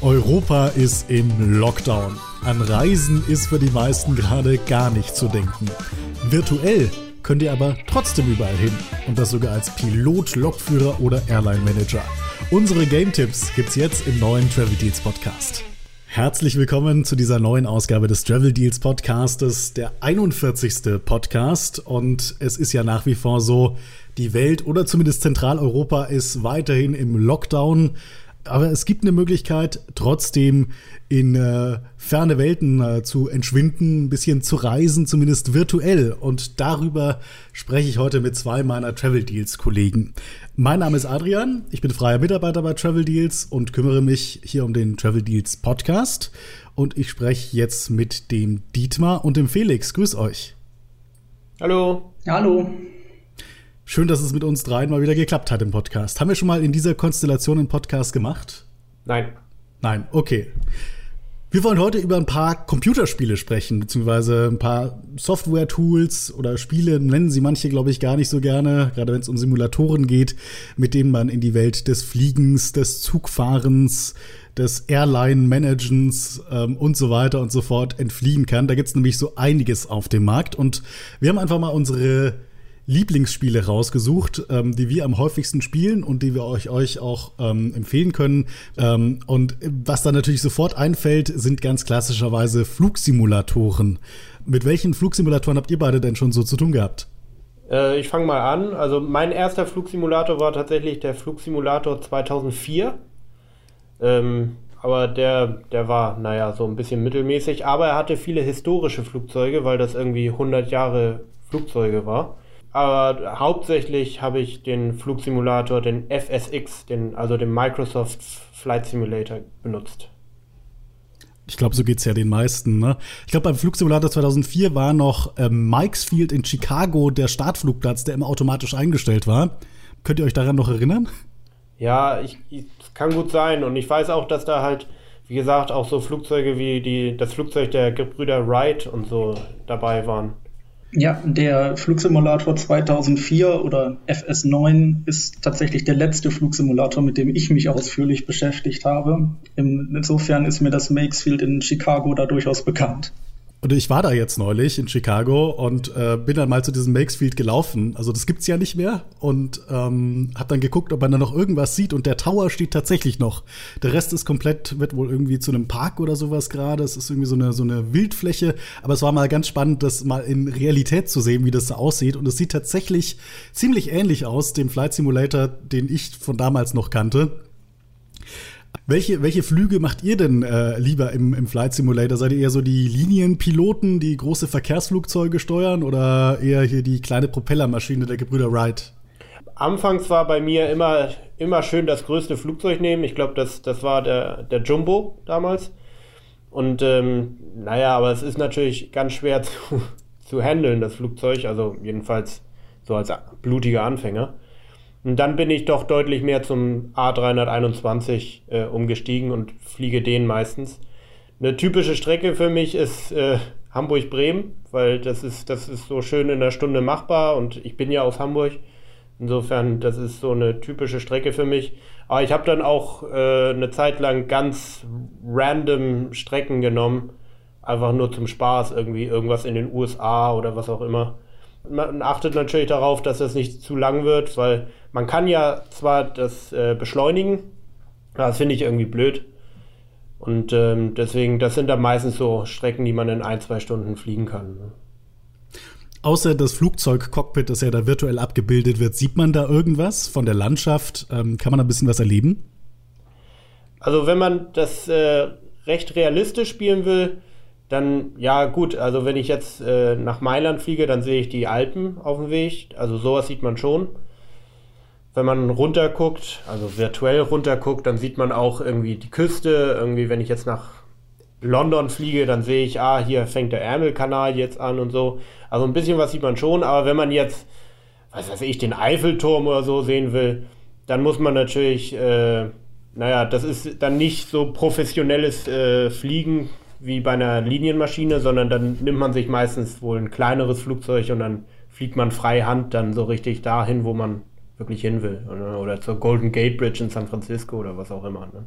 Europa ist im Lockdown. An Reisen ist für die meisten gerade gar nicht zu denken. Virtuell könnt ihr aber trotzdem überall hin. Und das sogar als Pilot, Lokführer oder Airline Manager. Unsere Game-Tipps gibt's jetzt im neuen Travel Deals Podcast. Herzlich willkommen zu dieser neuen Ausgabe des Travel Deals Podcastes, der 41. Podcast. Und es ist ja nach wie vor so, die Welt oder zumindest Zentraleuropa ist weiterhin im Lockdown aber es gibt eine Möglichkeit, trotzdem in äh, ferne Welten äh, zu entschwinden, ein bisschen zu reisen, zumindest virtuell. Und darüber spreche ich heute mit zwei meiner Travel Deals Kollegen. Mein Name ist Adrian, ich bin freier Mitarbeiter bei Travel Deals und kümmere mich hier um den Travel Deals Podcast. Und ich spreche jetzt mit dem Dietmar und dem Felix. Grüß euch. Hallo. Hallo. Schön, dass es mit uns dreien mal wieder geklappt hat im Podcast. Haben wir schon mal in dieser Konstellation einen Podcast gemacht? Nein. Nein, okay. Wir wollen heute über ein paar Computerspiele sprechen, beziehungsweise ein paar Software-Tools oder Spiele, nennen sie manche, glaube ich, gar nicht so gerne, gerade wenn es um Simulatoren geht, mit denen man in die Welt des Fliegens, des Zugfahrens, des Airline-Managens ähm, und so weiter und so fort entfliehen kann. Da gibt es nämlich so einiges auf dem Markt und wir haben einfach mal unsere Lieblingsspiele rausgesucht, ähm, die wir am häufigsten spielen und die wir euch, euch auch ähm, empfehlen können. Ähm, und was da natürlich sofort einfällt, sind ganz klassischerweise Flugsimulatoren. Mit welchen Flugsimulatoren habt ihr beide denn schon so zu tun gehabt? Äh, ich fange mal an. Also mein erster Flugsimulator war tatsächlich der Flugsimulator 2004. Ähm, aber der, der war, naja, so ein bisschen mittelmäßig. Aber er hatte viele historische Flugzeuge, weil das irgendwie 100 Jahre Flugzeuge war. Aber hauptsächlich habe ich den Flugsimulator, den FSX, den, also den Microsoft Flight Simulator benutzt. Ich glaube, so geht es ja den meisten. Ne? Ich glaube, beim Flugsimulator 2004 war noch ähm, Mikes Field in Chicago der Startflugplatz, der immer automatisch eingestellt war. Könnt ihr euch daran noch erinnern? Ja, ich, ich kann gut sein. Und ich weiß auch, dass da halt, wie gesagt, auch so Flugzeuge wie die, das Flugzeug der Gebrüder Wright und so dabei waren. Ja, der Flugsimulator 2004 oder FS9 ist tatsächlich der letzte Flugsimulator, mit dem ich mich ausführlich beschäftigt habe. Insofern ist mir das Makesfield in Chicago da durchaus bekannt. Und ich war da jetzt neulich in Chicago und äh, bin dann mal zu diesem Makesfield gelaufen. Also das gibt's ja nicht mehr. Und ähm, habe dann geguckt, ob man da noch irgendwas sieht. Und der Tower steht tatsächlich noch. Der Rest ist komplett, wird wohl irgendwie zu einem Park oder sowas gerade. Es ist irgendwie so eine, so eine Wildfläche. Aber es war mal ganz spannend, das mal in Realität zu sehen, wie das so aussieht. Und es sieht tatsächlich ziemlich ähnlich aus, dem Flight Simulator, den ich von damals noch kannte. Welche, welche Flüge macht ihr denn äh, lieber im, im Flight Simulator? Seid ihr eher so die Linienpiloten, die große Verkehrsflugzeuge steuern oder eher hier die kleine Propellermaschine der Gebrüder Wright? Anfangs war bei mir immer, immer schön das größte Flugzeug nehmen. Ich glaube, das, das war der, der Jumbo damals. Und ähm, naja, aber es ist natürlich ganz schwer zu, zu handeln, das Flugzeug. Also jedenfalls so als blutiger Anfänger. Und dann bin ich doch deutlich mehr zum A321 äh, umgestiegen und fliege den meistens. Eine typische Strecke für mich ist äh, Hamburg-Bremen, weil das ist, das ist so schön in der Stunde machbar und ich bin ja aus Hamburg. Insofern, das ist so eine typische Strecke für mich. Aber ich habe dann auch äh, eine Zeit lang ganz random Strecken genommen, einfach nur zum Spaß, irgendwie irgendwas in den USA oder was auch immer man achtet natürlich darauf, dass es nicht zu lang wird, weil man kann ja zwar das äh, beschleunigen, aber das finde ich irgendwie blöd. Und ähm, deswegen, das sind dann meistens so Strecken, die man in ein, zwei Stunden fliegen kann. Ne? Außer das Flugzeugcockpit, das ja da virtuell abgebildet wird, sieht man da irgendwas von der Landschaft? Ähm, kann man da ein bisschen was erleben? Also wenn man das äh, recht realistisch spielen will, dann, ja, gut, also wenn ich jetzt äh, nach Mailand fliege, dann sehe ich die Alpen auf dem Weg. Also sowas sieht man schon. Wenn man runterguckt, also virtuell runterguckt, dann sieht man auch irgendwie die Küste. Irgendwie, wenn ich jetzt nach London fliege, dann sehe ich, ah, hier fängt der Ärmelkanal jetzt an und so. Also ein bisschen was sieht man schon, aber wenn man jetzt, was weiß ich, den Eiffelturm oder so sehen will, dann muss man natürlich, äh, naja, das ist dann nicht so professionelles äh, Fliegen wie bei einer Linienmaschine, sondern dann nimmt man sich meistens wohl ein kleineres Flugzeug und dann fliegt man freihand dann so richtig dahin, wo man wirklich hin will. Oder, zur Golden Gate Bridge in San Francisco oder was auch immer. Ne?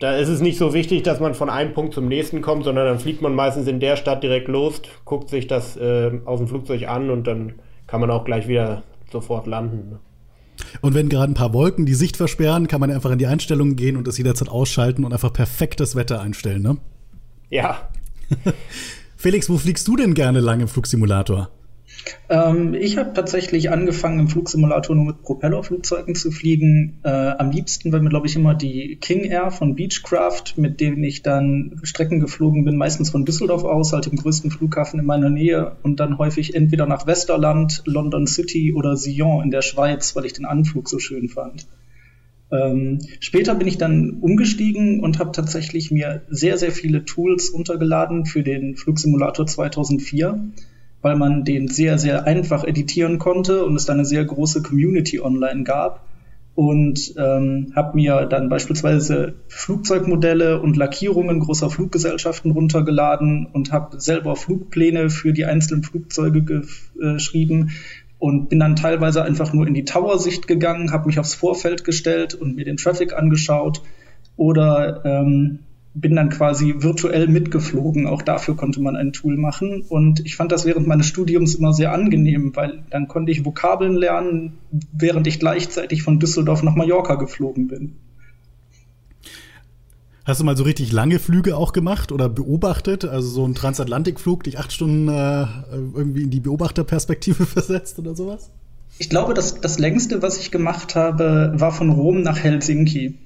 Da ist es nicht so wichtig, dass man von einem Punkt zum nächsten kommt, sondern dann fliegt man meistens in der Stadt direkt los, guckt sich das äh, aus dem Flugzeug an und dann kann man auch gleich wieder sofort landen. Ne? Und wenn gerade ein paar Wolken die Sicht versperren, kann man einfach in die Einstellungen gehen und das jederzeit ausschalten und einfach perfektes Wetter einstellen, ne? Ja. Felix, wo fliegst du denn gerne lang im Flugsimulator? Ähm, ich habe tatsächlich angefangen, im Flugsimulator nur mit Propellerflugzeugen zu fliegen. Äh, am liebsten war mir, glaube ich, immer die King Air von Beechcraft, mit denen ich dann Strecken geflogen bin, meistens von Düsseldorf aus, halt dem größten Flughafen in meiner Nähe und dann häufig entweder nach Westerland, London City oder Sion in der Schweiz, weil ich den Anflug so schön fand. Ähm, später bin ich dann umgestiegen und habe tatsächlich mir sehr, sehr viele Tools untergeladen für den Flugsimulator 2004 weil man den sehr, sehr einfach editieren konnte und es dann eine sehr große Community online gab. Und ähm, habe mir dann beispielsweise Flugzeugmodelle und Lackierungen großer Fluggesellschaften runtergeladen und habe selber Flugpläne für die einzelnen Flugzeuge geschrieben und bin dann teilweise einfach nur in die Tower-Sicht gegangen, habe mich aufs Vorfeld gestellt und mir den Traffic angeschaut oder ähm, bin dann quasi virtuell mitgeflogen. Auch dafür konnte man ein Tool machen. Und ich fand das während meines Studiums immer sehr angenehm, weil dann konnte ich Vokabeln lernen, während ich gleichzeitig von Düsseldorf nach Mallorca geflogen bin. Hast du mal so richtig lange Flüge auch gemacht oder beobachtet? Also so ein Transatlantikflug, dich acht Stunden äh, irgendwie in die Beobachterperspektive versetzt oder sowas? Ich glaube, das, das längste, was ich gemacht habe, war von Rom nach Helsinki.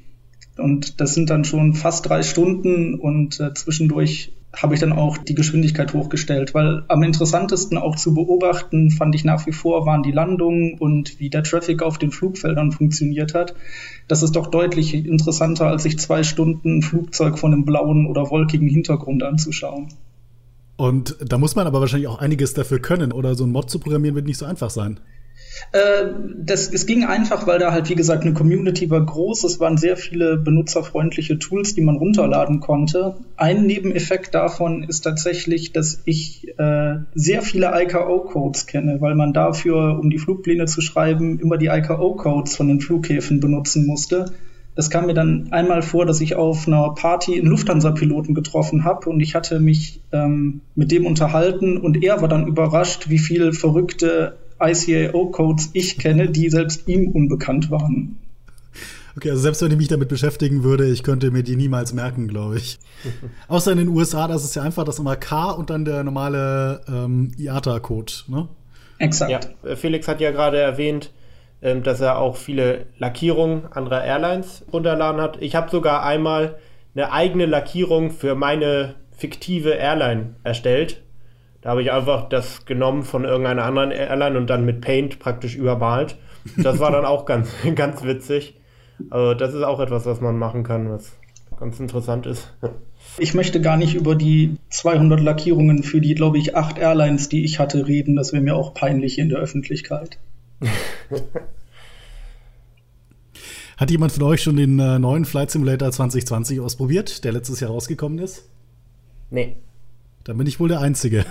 Und das sind dann schon fast drei Stunden und äh, zwischendurch habe ich dann auch die Geschwindigkeit hochgestellt, weil am interessantesten auch zu beobachten fand ich nach wie vor waren die Landungen und wie der Traffic auf den Flugfeldern funktioniert hat. Das ist doch deutlich interessanter, als sich zwei Stunden Flugzeug von einem blauen oder wolkigen Hintergrund anzuschauen. Und da muss man aber wahrscheinlich auch einiges dafür können, oder so ein Mod zu programmieren wird nicht so einfach sein. Äh, das, es ging einfach, weil da halt, wie gesagt, eine Community war groß. Es waren sehr viele benutzerfreundliche Tools, die man runterladen konnte. Ein Nebeneffekt davon ist tatsächlich, dass ich äh, sehr viele IKO-Codes kenne, weil man dafür, um die Flugpläne zu schreiben, immer die IKO-Codes von den Flughäfen benutzen musste. Es kam mir dann einmal vor, dass ich auf einer Party einen Lufthansa-Piloten getroffen habe und ich hatte mich ähm, mit dem unterhalten und er war dann überrascht, wie viele verrückte ICAO-Codes ich kenne, die selbst ihm unbekannt waren. Okay, also selbst wenn ich mich damit beschäftigen würde, ich könnte mir die niemals merken, glaube ich. Außer in den USA, das ist ja einfach das immer K und dann der normale ähm, IATA-Code, ne? Exakt. Ja, äh, Felix hat ja gerade erwähnt, ähm, dass er auch viele Lackierungen anderer Airlines runterladen hat. Ich habe sogar einmal eine eigene Lackierung für meine fiktive Airline erstellt. Da habe ich einfach das genommen von irgendeiner anderen Airline und dann mit Paint praktisch übermalt. Das war dann auch ganz, ganz witzig. Also das ist auch etwas, was man machen kann, was ganz interessant ist. Ich möchte gar nicht über die 200 Lackierungen für die, glaube ich, acht Airlines, die ich hatte, reden. Das wäre mir auch peinlich in der Öffentlichkeit. Hat jemand von euch schon den äh, neuen Flight Simulator 2020 ausprobiert, der letztes Jahr rausgekommen ist? Nee. Dann bin ich wohl der Einzige.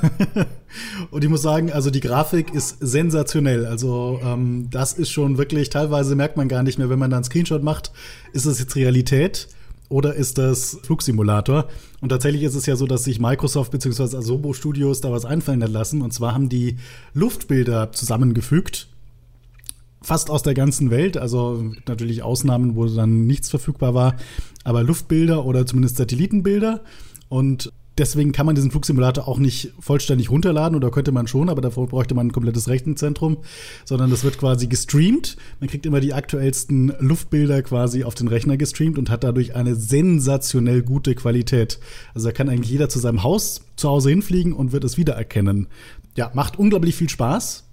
und ich muss sagen, also die Grafik ist sensationell. Also ähm, das ist schon wirklich, teilweise merkt man gar nicht mehr, wenn man da einen Screenshot macht, ist das jetzt Realität oder ist das Flugsimulator? Und tatsächlich ist es ja so, dass sich Microsoft bzw. Asobo Studios da was einfallen hat lassen. Und zwar haben die Luftbilder zusammengefügt. Fast aus der ganzen Welt, also natürlich Ausnahmen, wo dann nichts verfügbar war, aber Luftbilder oder zumindest Satellitenbilder. Und Deswegen kann man diesen Flugsimulator auch nicht vollständig runterladen oder könnte man schon, aber davor bräuchte man ein komplettes Rechenzentrum, sondern das wird quasi gestreamt. Man kriegt immer die aktuellsten Luftbilder quasi auf den Rechner gestreamt und hat dadurch eine sensationell gute Qualität. Also da kann eigentlich jeder zu seinem Haus zu Hause hinfliegen und wird es wiedererkennen. Ja, macht unglaublich viel Spaß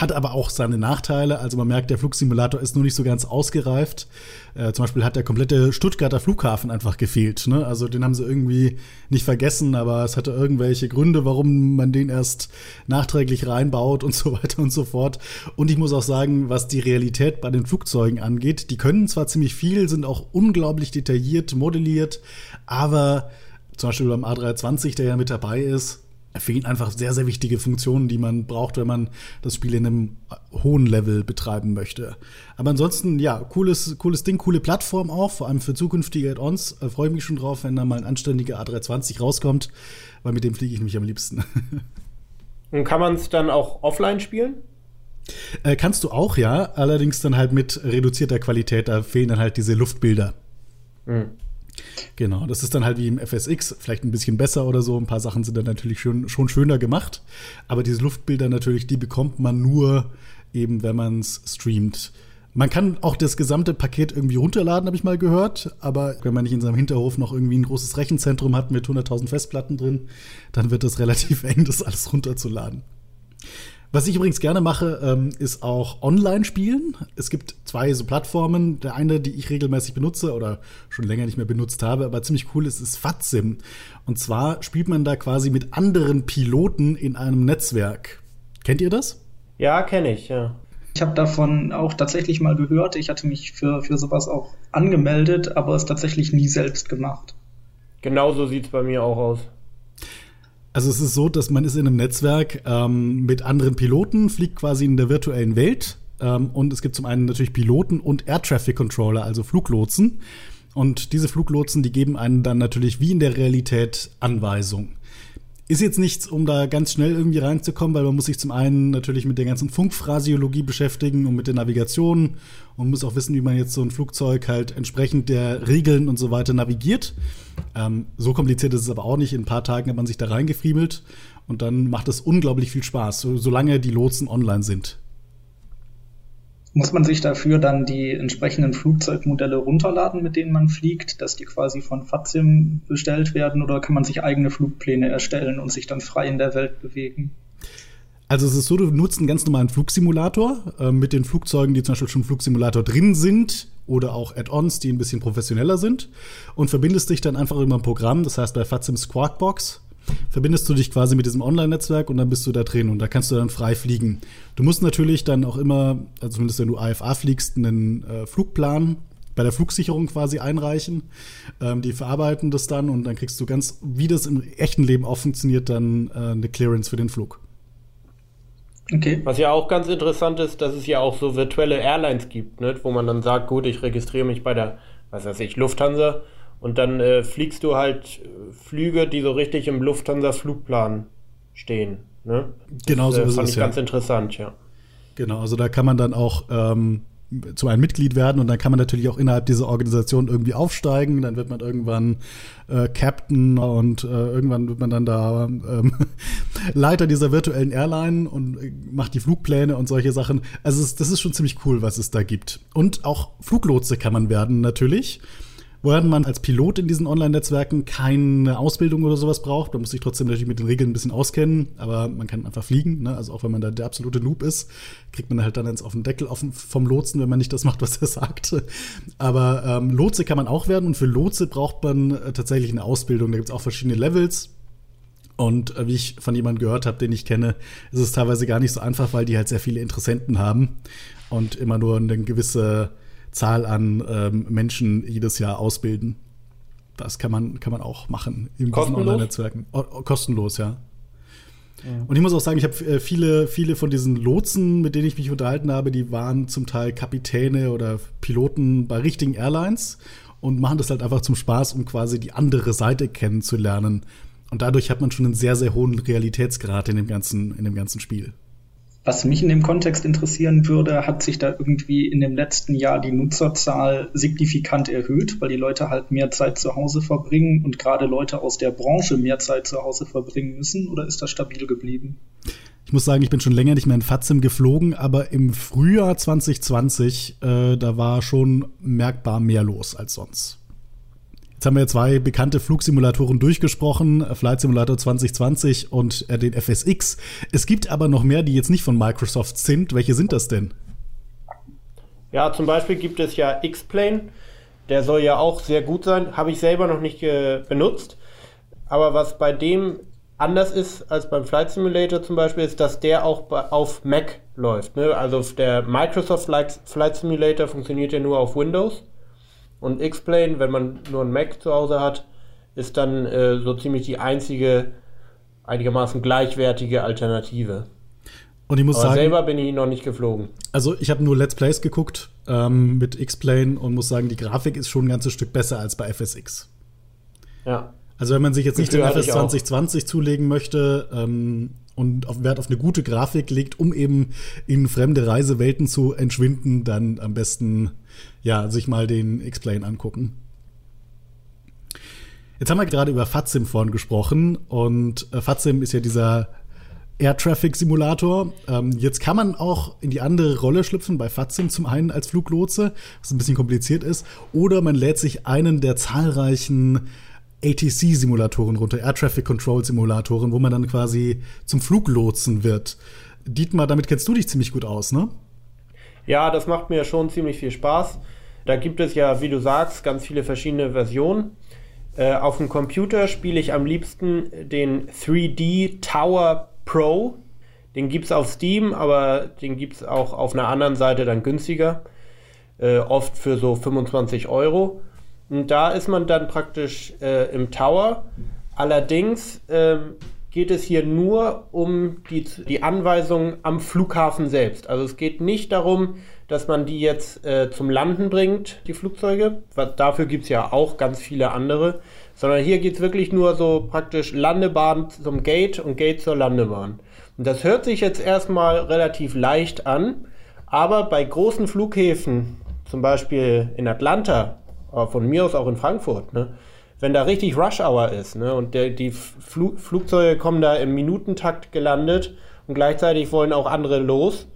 hat aber auch seine Nachteile. Also man merkt, der Flugsimulator ist nur nicht so ganz ausgereift. Äh, zum Beispiel hat der komplette Stuttgarter Flughafen einfach gefehlt. Ne? Also den haben sie irgendwie nicht vergessen, aber es hatte irgendwelche Gründe, warum man den erst nachträglich reinbaut und so weiter und so fort. Und ich muss auch sagen, was die Realität bei den Flugzeugen angeht, die können zwar ziemlich viel, sind auch unglaublich detailliert, modelliert, aber zum Beispiel beim A320, der ja mit dabei ist, fehlen einfach sehr, sehr wichtige Funktionen, die man braucht, wenn man das Spiel in einem hohen Level betreiben möchte. Aber ansonsten, ja, cooles, cooles Ding, coole Plattform auch, vor allem für zukünftige Add-ons. Äh, Freue mich schon drauf, wenn da mal ein anständiger A320 rauskommt, weil mit dem fliege ich mich am liebsten. Und kann man es dann auch offline spielen? Äh, kannst du auch, ja, allerdings dann halt mit reduzierter Qualität, da fehlen dann halt diese Luftbilder. Mhm. Genau, das ist dann halt wie im FSX, vielleicht ein bisschen besser oder so. Ein paar Sachen sind dann natürlich schon, schon schöner gemacht. Aber diese Luftbilder natürlich, die bekommt man nur eben, wenn man es streamt. Man kann auch das gesamte Paket irgendwie runterladen, habe ich mal gehört. Aber wenn man nicht in seinem Hinterhof noch irgendwie ein großes Rechenzentrum hat mit 100.000 Festplatten drin, dann wird es relativ eng, das alles runterzuladen. Was ich übrigens gerne mache, ähm, ist auch Online-Spielen. Es gibt zwei so Plattformen. Der eine, die ich regelmäßig benutze oder schon länger nicht mehr benutzt habe, aber ziemlich cool ist, ist Fatsim. Und zwar spielt man da quasi mit anderen Piloten in einem Netzwerk. Kennt ihr das? Ja, kenne ich, ja. Ich habe davon auch tatsächlich mal gehört. Ich hatte mich für, für sowas auch angemeldet, aber es tatsächlich nie selbst gemacht. Genauso sieht es bei mir auch aus. Also es ist so, dass man ist in einem Netzwerk ähm, mit anderen Piloten, fliegt quasi in der virtuellen Welt. Ähm, und es gibt zum einen natürlich Piloten und Air Traffic Controller, also Fluglotsen. Und diese Fluglotsen, die geben einen dann natürlich wie in der Realität Anweisungen. Ist jetzt nichts, um da ganz schnell irgendwie reinzukommen, weil man muss sich zum einen natürlich mit der ganzen Funkphrasiologie beschäftigen und mit der Navigation und muss auch wissen, wie man jetzt so ein Flugzeug halt entsprechend der Regeln und so weiter navigiert. Ähm, so kompliziert ist es aber auch nicht. In ein paar Tagen hat man sich da reingefriemelt und dann macht es unglaublich viel Spaß, so, solange die Lotsen online sind. Muss man sich dafür dann die entsprechenden Flugzeugmodelle runterladen, mit denen man fliegt, dass die quasi von Fazim bestellt werden oder kann man sich eigene Flugpläne erstellen und sich dann frei in der Welt bewegen? Also es ist so, du nutzt einen ganz normalen Flugsimulator äh, mit den Flugzeugen, die zum Beispiel schon im Flugsimulator drin sind oder auch Add-ons, die ein bisschen professioneller sind und verbindest dich dann einfach über ein Programm, das heißt bei Fazim Squawkbox verbindest du dich quasi mit diesem Online-Netzwerk und dann bist du da drin und da kannst du dann frei fliegen. Du musst natürlich dann auch immer, also zumindest wenn du AFA fliegst, einen äh, Flugplan bei der Flugsicherung quasi einreichen. Ähm, die verarbeiten das dann und dann kriegst du ganz, wie das im echten Leben auch funktioniert, dann äh, eine Clearance für den Flug. Okay. Was ja auch ganz interessant ist, dass es ja auch so virtuelle Airlines gibt, ne? wo man dann sagt, gut, ich registriere mich bei der, was weiß ich, Lufthansa und dann äh, fliegst du halt Flüge, die so richtig im Lufthansa-Flugplan stehen. Ne? Genau so das, äh, ist fand es. ich ja. ganz interessant, ja. Genau, also da kann man dann auch ähm, zu einem Mitglied werden und dann kann man natürlich auch innerhalb dieser Organisation irgendwie aufsteigen. Dann wird man irgendwann äh, Captain und äh, irgendwann wird man dann da ähm, Leiter dieser virtuellen Airline und äh, macht die Flugpläne und solche Sachen. Also es, das ist schon ziemlich cool, was es da gibt. Und auch Fluglotse kann man werden natürlich während man als Pilot in diesen Online-Netzwerken keine Ausbildung oder sowas braucht. Man muss sich trotzdem natürlich mit den Regeln ein bisschen auskennen, aber man kann einfach fliegen. Ne? Also auch wenn man da der absolute Noob ist, kriegt man halt dann eins auf den Deckel vom Lotsen, wenn man nicht das macht, was er sagt. Aber ähm, Lotse kann man auch werden und für Lotse braucht man äh, tatsächlich eine Ausbildung. Da gibt es auch verschiedene Levels. Und äh, wie ich von jemandem gehört habe, den ich kenne, ist es teilweise gar nicht so einfach, weil die halt sehr viele Interessenten haben und immer nur eine gewisse Zahl an ähm, Menschen jedes Jahr ausbilden. Das kann man, kann man auch machen in diesen Online-Netzwerken. kostenlos, ja. ja. Und ich muss auch sagen, ich habe äh, viele, viele von diesen Lotsen, mit denen ich mich unterhalten habe, die waren zum Teil Kapitäne oder Piloten bei richtigen Airlines und machen das halt einfach zum Spaß, um quasi die andere Seite kennenzulernen. Und dadurch hat man schon einen sehr, sehr hohen Realitätsgrad in dem ganzen, in dem ganzen Spiel. Was mich in dem Kontext interessieren würde, hat sich da irgendwie in dem letzten Jahr die Nutzerzahl signifikant erhöht, weil die Leute halt mehr Zeit zu Hause verbringen und gerade Leute aus der Branche mehr Zeit zu Hause verbringen müssen oder ist das stabil geblieben? Ich muss sagen, ich bin schon länger nicht mehr in Fatzim geflogen, aber im Frühjahr 2020, äh, da war schon merkbar mehr los als sonst. Jetzt haben wir zwei bekannte Flugsimulatoren durchgesprochen, Flight Simulator 2020 und äh, den FSX. Es gibt aber noch mehr, die jetzt nicht von Microsoft sind. Welche sind das denn? Ja, zum Beispiel gibt es ja X-Plane. Der soll ja auch sehr gut sein. Habe ich selber noch nicht äh, benutzt. Aber was bei dem anders ist als beim Flight Simulator zum Beispiel, ist, dass der auch auf Mac läuft. Ne? Also der Microsoft Flight Simulator funktioniert ja nur auf Windows. Und X-Plane, wenn man nur ein Mac zu Hause hat, ist dann äh, so ziemlich die einzige einigermaßen gleichwertige Alternative. Und ich muss Aber sagen, selber bin ich noch nicht geflogen. also ich habe nur Let's Plays geguckt ähm, mit X-Plane und muss sagen, die Grafik ist schon ein ganzes Stück besser als bei FSX. Ja. Also wenn man sich jetzt nicht den FS ich auch. 2020 zulegen möchte ähm, und auf Wert auf eine gute Grafik legt, um eben in fremde Reisewelten zu entschwinden, dann am besten ja sich mal den X-Plane angucken. Jetzt haben wir gerade über FATSIM vorhin gesprochen und äh, FATSIM ist ja dieser Air Traffic Simulator. Ähm, jetzt kann man auch in die andere Rolle schlüpfen, bei FATSIM zum einen als Fluglotse, was ein bisschen kompliziert ist, oder man lädt sich einen der zahlreichen ATC-Simulatoren runter, Air Traffic Control Simulatoren, wo man dann quasi zum Fluglotsen wird. Dietmar, damit kennst du dich ziemlich gut aus, ne? Ja, das macht mir schon ziemlich viel Spaß. Da gibt es ja, wie du sagst, ganz viele verschiedene Versionen. Äh, auf dem Computer spiele ich am liebsten den 3D Tower Pro. Den gibt es auf Steam, aber den gibt es auch auf einer anderen Seite dann günstiger. Äh, oft für so 25 Euro. Und da ist man dann praktisch äh, im Tower. Allerdings ähm, geht es hier nur um die, die Anweisungen am Flughafen selbst. Also es geht nicht darum, dass man die jetzt äh, zum Landen bringt, die Flugzeuge. Was, dafür gibt es ja auch ganz viele andere. Sondern hier geht es wirklich nur so praktisch Landebahn zum Gate und Gate zur Landebahn. Und das hört sich jetzt erstmal relativ leicht an, aber bei großen Flughäfen, zum Beispiel in Atlanta, von mir aus auch in Frankfurt, ne, wenn da richtig Rush Hour ist ne, und der, die Flu Flugzeuge kommen da im Minutentakt gelandet und gleichzeitig wollen auch andere los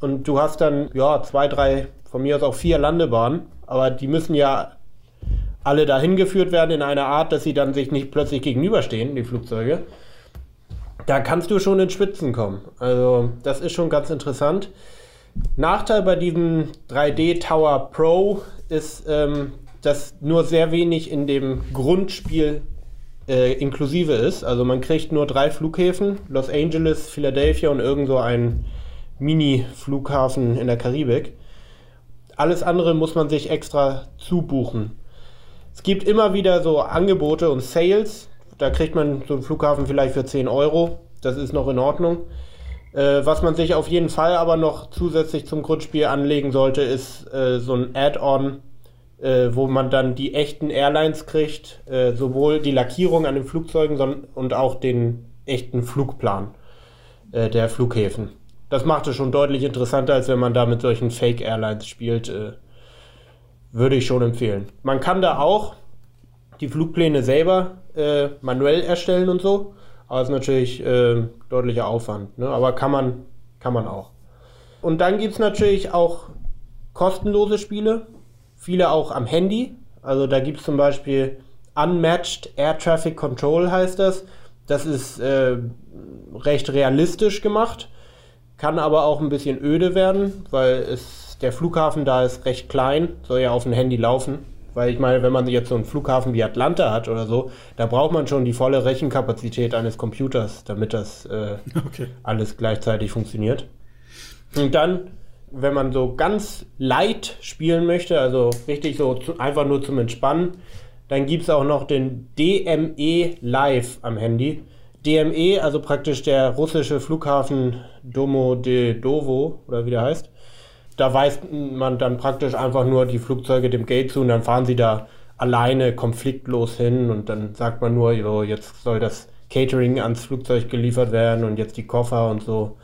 und du hast dann ja zwei, drei, von mir aus auch vier Landebahnen, aber die müssen ja alle dahin geführt werden in einer Art, dass sie dann sich nicht plötzlich gegenüberstehen, die Flugzeuge. Da kannst du schon in Spitzen kommen. Also das ist schon ganz interessant. Nachteil bei diesem 3D Tower Pro ist, ähm, dass nur sehr wenig in dem Grundspiel äh, inklusive ist. Also man kriegt nur drei Flughäfen, Los Angeles, Philadelphia und irgend ein Mini-Flughafen in der Karibik. Alles andere muss man sich extra zubuchen. Es gibt immer wieder so Angebote und Sales. Da kriegt man so einen Flughafen vielleicht für 10 Euro. Das ist noch in Ordnung. Äh, was man sich auf jeden Fall aber noch zusätzlich zum Grundspiel anlegen sollte, ist äh, so ein Add-on, äh, wo man dann die echten Airlines kriegt, äh, sowohl die Lackierung an den Flugzeugen sondern, und auch den echten Flugplan äh, der Flughäfen. Das macht es schon deutlich interessanter, als wenn man da mit solchen Fake-Airlines spielt. Äh, würde ich schon empfehlen. Man kann da auch die Flugpläne selber äh, manuell erstellen und so. Aber es ist natürlich äh, deutlicher Aufwand. Ne? Aber kann man, kann man auch. Und dann gibt es natürlich auch kostenlose Spiele. Viele auch am Handy. Also da gibt es zum Beispiel Unmatched Air Traffic Control heißt das. Das ist äh, recht realistisch gemacht. Kann aber auch ein bisschen öde werden, weil es, der Flughafen da ist recht klein, soll ja auf dem Handy laufen. Weil ich meine, wenn man jetzt so einen Flughafen wie Atlanta hat oder so, da braucht man schon die volle Rechenkapazität eines Computers, damit das äh, Okay. alles gleichzeitig funktioniert. Und dann, wenn man so ganz light spielen möchte, also richtig so zu, einfach nur zum Entspannen, dann gibt es auch noch den DME Live am Handy. DME, also praktisch der russische Flughafen Domodedovo oder wie der heißt. Da weist man dann praktisch einfach nur die Flugzeuge dem Gate zu und dann fahren sie da alleine konfliktlos hin und dann sagt man nur, jo, jetzt soll das Catering ans Flugzeug geliefert werden und jetzt die Koffer und so.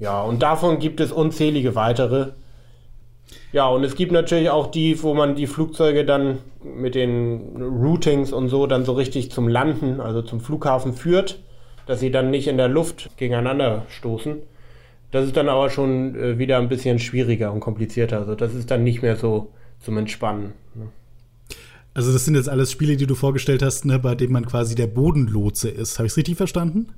Ja, und davon gibt es unzählige weitere. Ja, und es gibt natürlich auch die, wo man die Flugzeuge dann mit den Routings und so dann so richtig zum Landen, also zum Flughafen führt, dass sie dann nicht in der Luft gegeneinander stoßen. Das ist dann aber schon äh, wieder ein bisschen schwieriger und komplizierter. Also das ist dann nicht mehr so zum Entspannen. Ne? Also das sind jetzt alles Spiele, die du vorgestellt hast, ne, bei denen man quasi der Bodenlotse ist. Habe ich es richtig verstanden?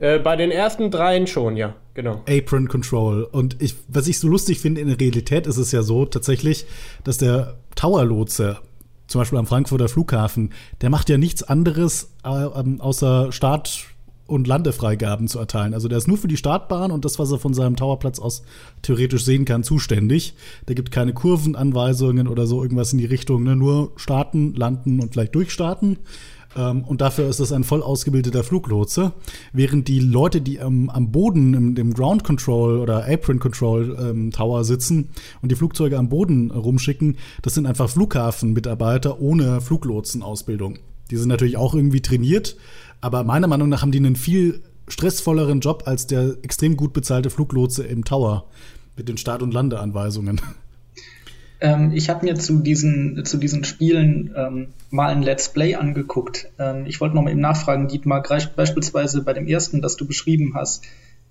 Äh, bei den ersten dreien schon, ja, genau. Apron Control. Und ich, was ich so lustig finde, in der Realität ist es ja so tatsächlich, dass der Tower-Lotse, zum Beispiel am Frankfurter Flughafen, der macht ja nichts anderes, äh, ähm, außer Start- und Landefreigaben zu erteilen. Also der ist nur für die Startbahn und das, was er von seinem Towerplatz aus theoretisch sehen kann, zuständig. Der gibt keine Kurvenanweisungen oder so irgendwas in die Richtung, ne? nur starten, landen und vielleicht durchstarten. Ähm, und dafür ist es ein voll ausgebildeter Fluglotse. Während die Leute, die am, am Boden im, im Ground Control oder Apron Control ähm, Tower sitzen und die Flugzeuge am Boden rumschicken, das sind einfach Flughafenmitarbeiter ohne Fluglotsenausbildung. Die sind natürlich auch irgendwie trainiert, aber meiner Meinung nach haben die einen viel stressvolleren Job als der extrem gut bezahlte Fluglotse im Tower mit den Start- und Landeanweisungen. Ähm, ich habe mir zu diesen, zu diesen Spielen ähm, mal ein Let's Play angeguckt. Ähm, ich wollte noch mal eben nachfragen, Dietmar, beispielsweise bei dem ersten, das du beschrieben hast.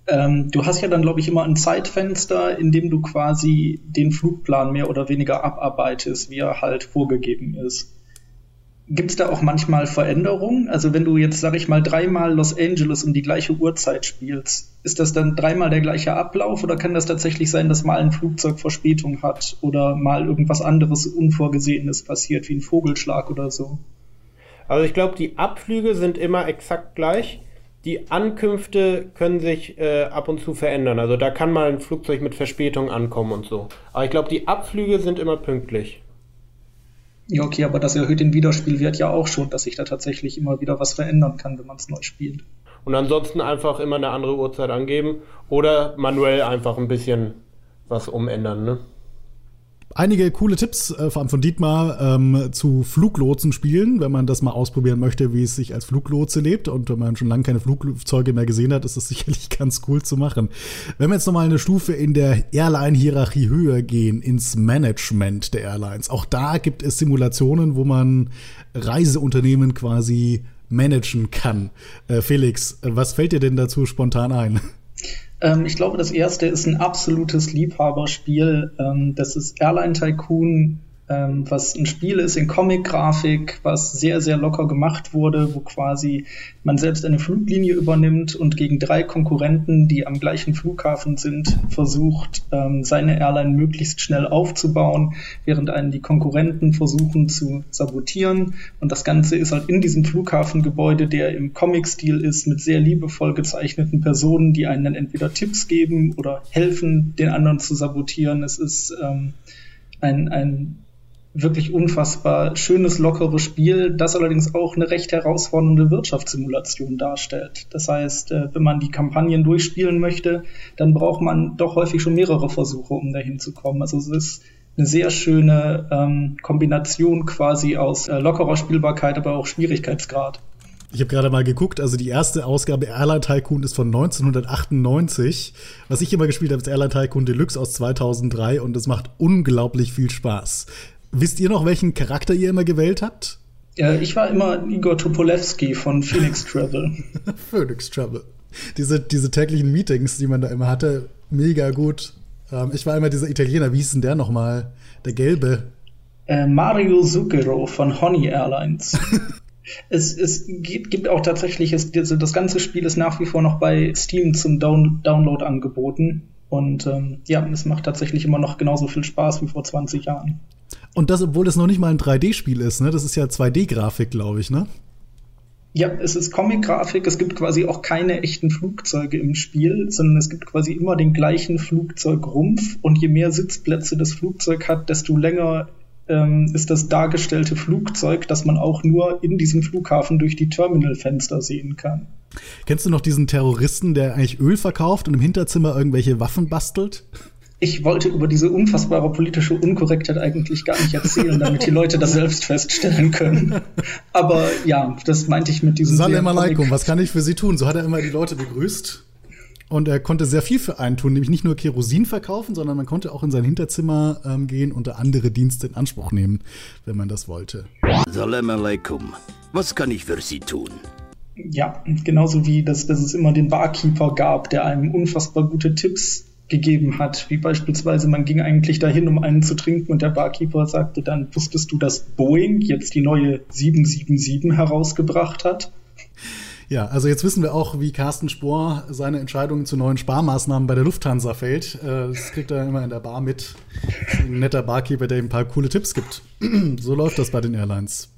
Ähm, du hast ja dann, glaube ich, immer ein Zeitfenster, in dem du quasi den Flugplan mehr oder weniger abarbeitest, wie er halt vorgegeben ist. Gibt es da auch manchmal Veränderungen? Also wenn du jetzt, sag ich mal, dreimal Los Angeles um die gleiche Uhrzeit spielst, ist das dann dreimal der gleiche Ablauf oder kann das tatsächlich sein, dass mal ein Flugzeug Verspätung hat oder mal irgendwas anderes Unvorgesehenes passiert, wie ein Vogelschlag oder so? Also ich glaube, die Abflüge sind immer exakt gleich. Die Ankünfte können sich äh, ab und zu verändern. Also da kann mal ein Flugzeug mit Verspätung ankommen und so. Aber ich glaube, die Abflüge sind immer pünktlich. Ja, okay, aber das erhöht den Wiederspielwert ja auch schon, dass sich da tatsächlich immer wieder was verändern kann, wenn man es neu spielt. Und ansonsten einfach immer eine andere Uhrzeit angeben oder manuell einfach ein bisschen was umändern, ne? Einige coole Tipps, äh, vor allem von Dietmar, ähm, zu Fluglotsen spielen, wenn man das mal ausprobieren möchte, wie es sich als Fluglotse lebt. Und wenn man schon lange keine Flugzeuge mehr gesehen hat, ist das sicherlich ganz cool zu machen. Wenn wir jetzt nochmal eine Stufe in der Airline-Hierarchie höher gehen, ins Management der Airlines. Auch da gibt es Simulationen, wo man Reiseunternehmen quasi managen kann. Äh, Felix, was fällt dir denn dazu spontan ein? Ähm, ich glaube, das erste ist ein absolutes Liebhaberspiel. Ähm, das ist Airline Tycoon ähm, was ein Spiel ist in Comic-Grafik, was sehr, sehr locker gemacht wurde, wo quasi man selbst eine Fluglinie übernimmt und gegen drei Konkurrenten, die am gleichen Flughafen sind, versucht, ähm, seine Airline möglichst schnell aufzubauen, während einen die Konkurrenten versuchen zu sabotieren. Und das Ganze ist halt in diesem Flughafengebäude, der im Comic-Stil ist, mit sehr liebevoll gezeichneten Personen, die einen dann entweder Tipps geben oder helfen, den anderen zu sabotieren. Es ist ähm, ein, ein wirklich unfassbar schönes, lockeres Spiel, das allerdings auch eine recht herausfordernde Wirtschaftssimulation darstellt. Das heißt, äh, wenn man die Kampagnen durchspielen möchte, dann braucht man doch häufig schon mehrere Versuche, um dahin zu kommen. Also es ist eine sehr schöne ähm, Kombination quasi aus äh, lockerer Spielbarkeit, aber auch Schwierigkeitsgrad. Ich habe gerade mal geguckt, also die erste Ausgabe Airline Tycoon ist von 1998. Was ich immer gespielt habe, ist Airline Tycoon Deluxe aus 2003 und es macht unglaublich viel Spaß. Wisst ihr noch, welchen Charakter ihr immer gewählt habt? Ja, ich war immer Igor Topolewski von Phoenix Travel. Phoenix Travel. Diese, diese täglichen Meetings, die man da immer hatte, mega gut. Ähm, ich war immer dieser Italiener, wie hieß denn der nochmal? Der Gelbe. Äh, Mario Zucchero von Honey Airlines. es, es gibt, gibt auch tatsächlich, es, das ganze Spiel ist nach wie vor noch bei Steam zum Down, Download angeboten. Und ähm, ja, es macht tatsächlich immer noch genauso viel Spaß wie vor 20 Jahren. Und das, obwohl es noch nicht mal ein 3D-Spiel ist, ne? Das ist ja 2D-Grafik, glaube ich, ne? Ja, es ist Comic-Grafik. Es gibt quasi auch keine echten Flugzeuge im Spiel, sondern es gibt quasi immer den gleichen Flugzeugrumpf. Und je mehr Sitzplätze das Flugzeug hat, desto länger ähm, ist das dargestellte Flugzeug, das man auch nur in diesem Flughafen durch die Terminalfenster sehen kann. Kennst du noch diesen Terroristen, der eigentlich Öl verkauft und im Hinterzimmer irgendwelche Waffen bastelt? Ich wollte über diese unfassbare politische Unkorrektheit eigentlich gar nicht erzählen, damit die Leute das selbst feststellen können. Aber ja, das meinte ich mit diesem. Salam alaikum, was kann ich für Sie tun? So hat er immer die Leute begrüßt. Und er konnte sehr viel für einen tun, nämlich nicht nur Kerosin verkaufen, sondern man konnte auch in sein Hinterzimmer ähm, gehen und andere Dienste in Anspruch nehmen, wenn man das wollte. Salam alaikum. Was kann ich für Sie tun? Ja, genauso wie das, dass es immer den Barkeeper gab, der einem unfassbar gute Tipps gegeben hat, wie beispielsweise man ging eigentlich dahin, um einen zu trinken und der Barkeeper sagte dann, wusstest du, dass Boeing jetzt die neue 777 herausgebracht hat? Ja, also jetzt wissen wir auch, wie Carsten Spohr seine Entscheidungen zu neuen Sparmaßnahmen bei der Lufthansa fällt. Äh, das kriegt er immer in der Bar mit. Ein netter Barkeeper, der ihm ein paar coole Tipps gibt. So läuft das bei den Airlines.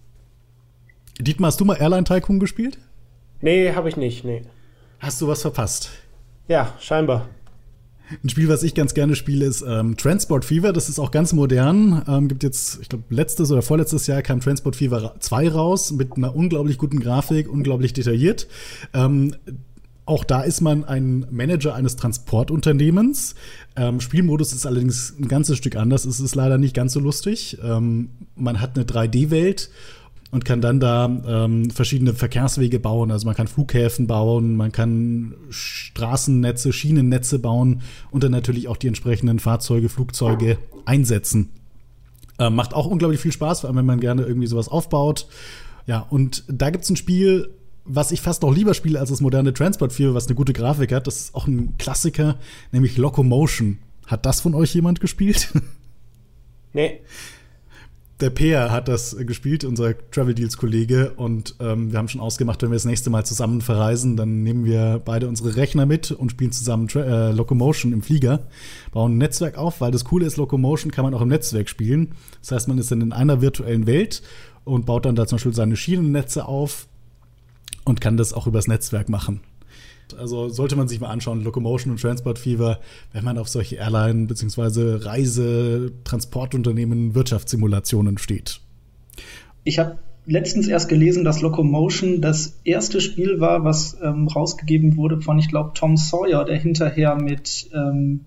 Dietmar, hast du mal Airline Tycoon gespielt? Nee, habe ich nicht, nee. Hast du was verpasst? Ja, scheinbar. Ein Spiel, was ich ganz gerne spiele, ist ähm, Transport Fever. Das ist auch ganz modern. Ähm, gibt jetzt, ich glaube, letztes oder vorletztes Jahr kam Transport Fever 2 raus mit einer unglaublich guten Grafik, unglaublich detailliert. Ähm, auch da ist man ein Manager eines Transportunternehmens. Ähm, Spielmodus ist allerdings ein ganzes Stück anders. Es ist leider nicht ganz so lustig. Ähm, man hat eine 3D-Welt und kann dann da ähm, verschiedene Verkehrswege bauen. Also man kann Flughäfen bauen, man kann Straßennetze, Schienennetze bauen und dann natürlich auch die entsprechenden Fahrzeuge, Flugzeuge einsetzen. Äh, macht auch unglaublich viel Spaß, vor allem wenn man gerne irgendwie sowas aufbaut. Ja, und da gibt es ein Spiel, was ich fast noch lieber spiele als das moderne Transport 4, was eine gute Grafik hat. Das ist auch ein Klassiker, nämlich Locomotion. Hat das von euch jemand gespielt? Nee der Peer hat das gespielt, unser Travel Deals Kollege, und ähm, wir haben schon ausgemacht, wenn wir das nächste Mal zusammen verreisen, dann nehmen wir beide unsere Rechner mit und spielen zusammen Tra äh, Locomotion im Flieger, bauen ein Netzwerk auf, weil das Coole ist, Locomotion kann man auch im Netzwerk spielen. Das heißt, man ist dann in einer virtuellen Welt und baut dann da zum Beispiel seine Schienennetze auf und kann das auch übers Netzwerk machen. Also sollte man sich mal anschauen, Locomotion und Transport Fever, wenn man auf solche Airline- bzw. Reise-, Transportunternehmen, Wirtschaftssimulationen steht. Ich habe letztens erst gelesen, dass Locomotion das erste Spiel war, was ähm, rausgegeben wurde von, ich glaube, Tom Sawyer, der hinterher mit ähm,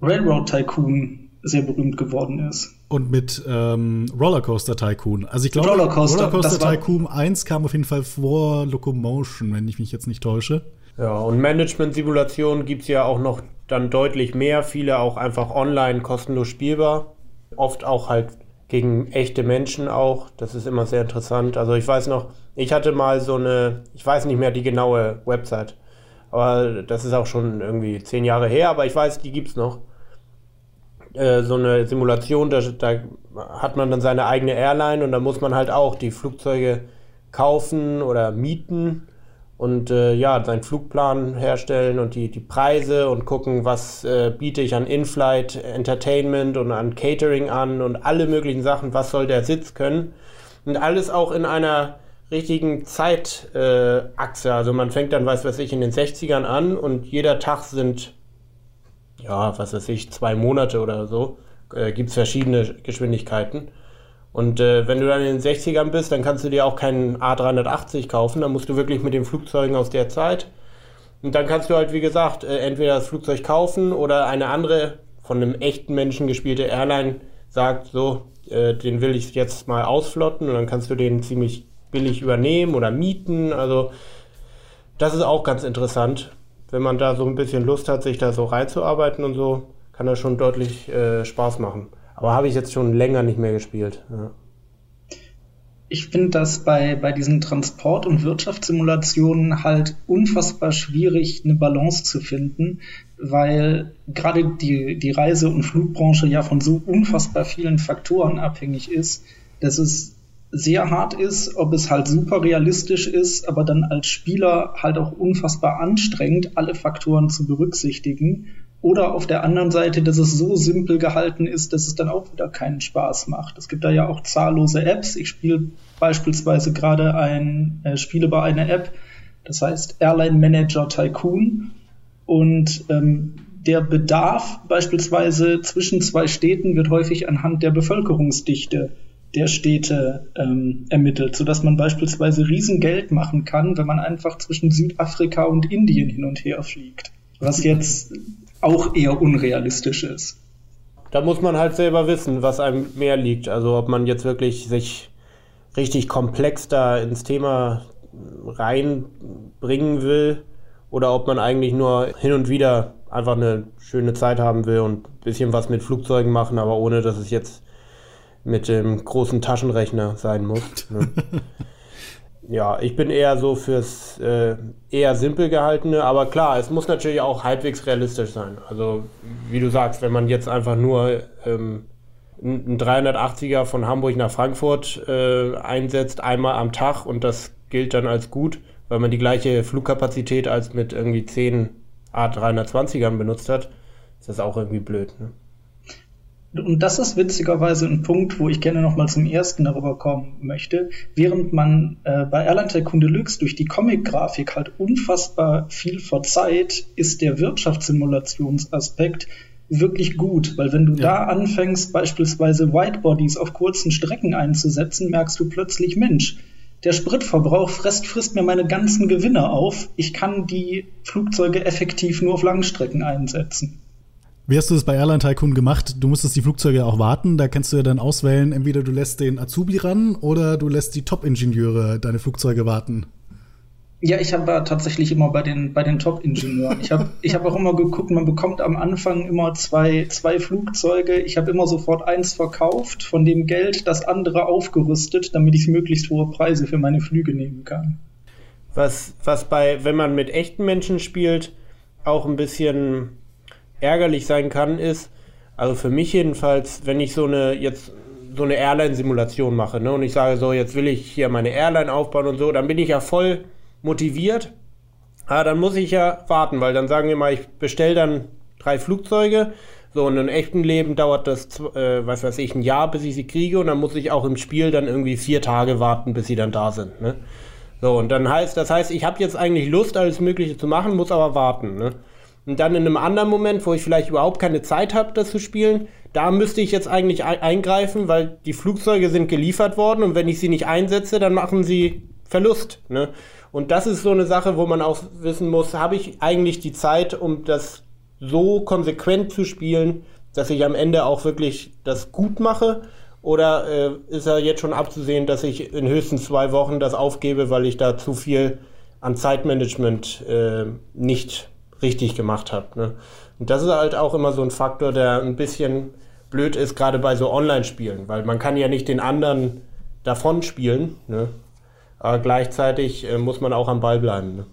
Railroad Tycoon sehr berühmt geworden ist. Und mit ähm, Rollercoaster Tycoon. Also ich glaube, Rollercoaster, Rollercoaster Tycoon 1 kam auf jeden Fall vor Locomotion, wenn ich mich jetzt nicht täusche. Ja, und Management-Simulationen gibt es ja auch noch dann deutlich mehr. Viele auch einfach online kostenlos spielbar. Oft auch halt gegen echte Menschen auch. Das ist immer sehr interessant. Also ich weiß noch, ich hatte mal so eine, ich weiß nicht mehr die genaue Website. Aber das ist auch schon irgendwie zehn Jahre her, aber ich weiß, die gibt es noch äh, so eine Simulation, da, da hat man dann seine eigene Airline und da muss man halt auch die Flugzeuge kaufen oder mieten und äh, ja, seinen Flugplan herstellen und die, die Preise und gucken, was äh, biete ich an In-Flight Entertainment und an Catering an und alle möglichen Sachen, was soll der Sitz können. Und alles auch in einer richtigen Zeitachse. Also man fängt dann, weiß was ich, in den 60ern an und jeder Tag sind ja, was weiß ich, zwei Monate oder so, äh, gibt es verschiedene Geschwindigkeiten. Und äh, wenn du dann in den 60ern bist, dann kannst du dir auch keinen A380 kaufen, dann musst du wirklich mit den Flugzeugen aus der Zeit. Und dann kannst du halt, wie gesagt, äh, entweder das Flugzeug kaufen oder eine andere von einem echten Menschen gespielte Airline sagt, so, äh, den will ich jetzt mal ausflotten und dann kannst du den ziemlich billig übernehmen oder mieten. Also das ist auch ganz interessant wenn man da so ein bisschen Lust hat, sich da so reinzuarbeiten und so, kann das schon deutlich äh, Spaß machen. Aber habe ich jetzt schon länger nicht mehr gespielt. Ja. Ich finde das bei, bei diesen Transport- und Wirtschaftssimulationen halt unfassbar schwierig, eine Balance zu finden, weil gerade die, die Reise- und Flugbranche ja von so unfassbar vielen Faktoren abhängig ist, dass es sehr hart ist, ob es halt super realistisch ist, aber dann als Spieler halt auch unfassbar anstrengend, alle Faktoren zu berücksichtigen. Oder auf der anderen Seite, dass es so simpel gehalten ist, dass es dann auch wieder keinen Spaß macht. Es gibt da ja auch zahllose Apps. Ich spiele beispielsweise gerade ein, äh, spiele bei einer App, das heißt Airline Manager Tycoon. Und ähm, der Bedarf beispielsweise zwischen zwei Städten wird häufig anhand der Bevölkerungsdichte der Städte ähm, ermittelt, sodass man beispielsweise Riesengeld machen kann, wenn man einfach zwischen Südafrika und Indien hin und her fliegt. Was jetzt auch eher unrealistisch ist. Da muss man halt selber wissen, was einem mehr liegt. Also ob man jetzt wirklich sich richtig komplex da ins Thema reinbringen will oder ob man eigentlich nur hin und wieder einfach eine schöne Zeit haben will und ein bisschen was mit Flugzeugen machen, aber ohne dass es jetzt mit dem großen Taschenrechner sein muss. Ne? ja, ich bin eher so fürs äh, eher simpel gehaltene, aber klar, es muss natürlich auch halbwegs realistisch sein. Also, wie du sagst, wenn man jetzt einfach nur ähm, ein 380er von Hamburg nach Frankfurt äh, einsetzt, einmal am Tag und das gilt dann als gut, weil man die gleiche Flugkapazität als mit irgendwie 10 A320ern benutzt hat, ist das auch irgendwie blöd. Ne? Und das ist witzigerweise ein Punkt, wo ich gerne nochmal zum ersten darüber kommen möchte. Während man äh, bei Airline Tycoon Deluxe durch die Comic-Grafik halt unfassbar viel verzeiht, ist der Wirtschaftssimulationsaspekt wirklich gut, weil wenn du ja. da anfängst, beispielsweise Whitebodies auf kurzen Strecken einzusetzen, merkst du plötzlich, Mensch, der Spritverbrauch frisst, frisst mir meine ganzen Gewinne auf. Ich kann die Flugzeuge effektiv nur auf Langstrecken einsetzen. Wie hast du das bei Airline Tycoon gemacht? Du musstest die Flugzeuge auch warten. Da kannst du ja dann auswählen, entweder du lässt den Azubi ran oder du lässt die Top-Ingenieure deine Flugzeuge warten. Ja, ich habe tatsächlich immer bei den, bei den Top-Ingenieuren. Ich habe ich hab auch immer geguckt, man bekommt am Anfang immer zwei, zwei Flugzeuge. Ich habe immer sofort eins verkauft, von dem Geld das andere aufgerüstet, damit ich möglichst hohe Preise für meine Flüge nehmen kann. Was, was bei, wenn man mit echten Menschen spielt, auch ein bisschen ärgerlich sein kann, ist, also für mich jedenfalls, wenn ich so eine jetzt so eine Airline-Simulation mache, ne, und ich sage so, jetzt will ich hier meine Airline aufbauen und so, dann bin ich ja voll motiviert. Ah, dann muss ich ja warten, weil dann sagen wir mal, ich bestelle dann drei Flugzeuge. So, und im echten Leben dauert das, äh, was weiß ich, ein Jahr, bis ich sie kriege. Und dann muss ich auch im Spiel dann irgendwie vier Tage warten, bis sie dann da sind. Ne? So, und dann heißt, das heißt, ich habe jetzt eigentlich Lust, alles Mögliche zu machen, muss aber warten. Ne? Und dann in einem anderen Moment, wo ich vielleicht überhaupt keine Zeit habe, das zu spielen, da müsste ich jetzt eigentlich eingreifen, weil die Flugzeuge sind geliefert worden und wenn ich sie nicht einsetze, dann machen sie Verlust. Ne? Und das ist so eine Sache, wo man auch wissen muss, habe ich eigentlich die Zeit, um das so konsequent zu spielen, dass ich am Ende auch wirklich das gut mache? Oder äh, ist er jetzt schon abzusehen, dass ich in höchstens zwei Wochen das aufgebe, weil ich da zu viel an Zeitmanagement äh, nicht richtig gemacht habe? Ne? Und das ist halt auch immer so ein Faktor, der ein bisschen blöd ist, gerade bei so Online-Spielen, weil man kann ja nicht den anderen davon spielen. Ne? Aber gleichzeitig äh, muss man auch am Ball bleiben. Ne?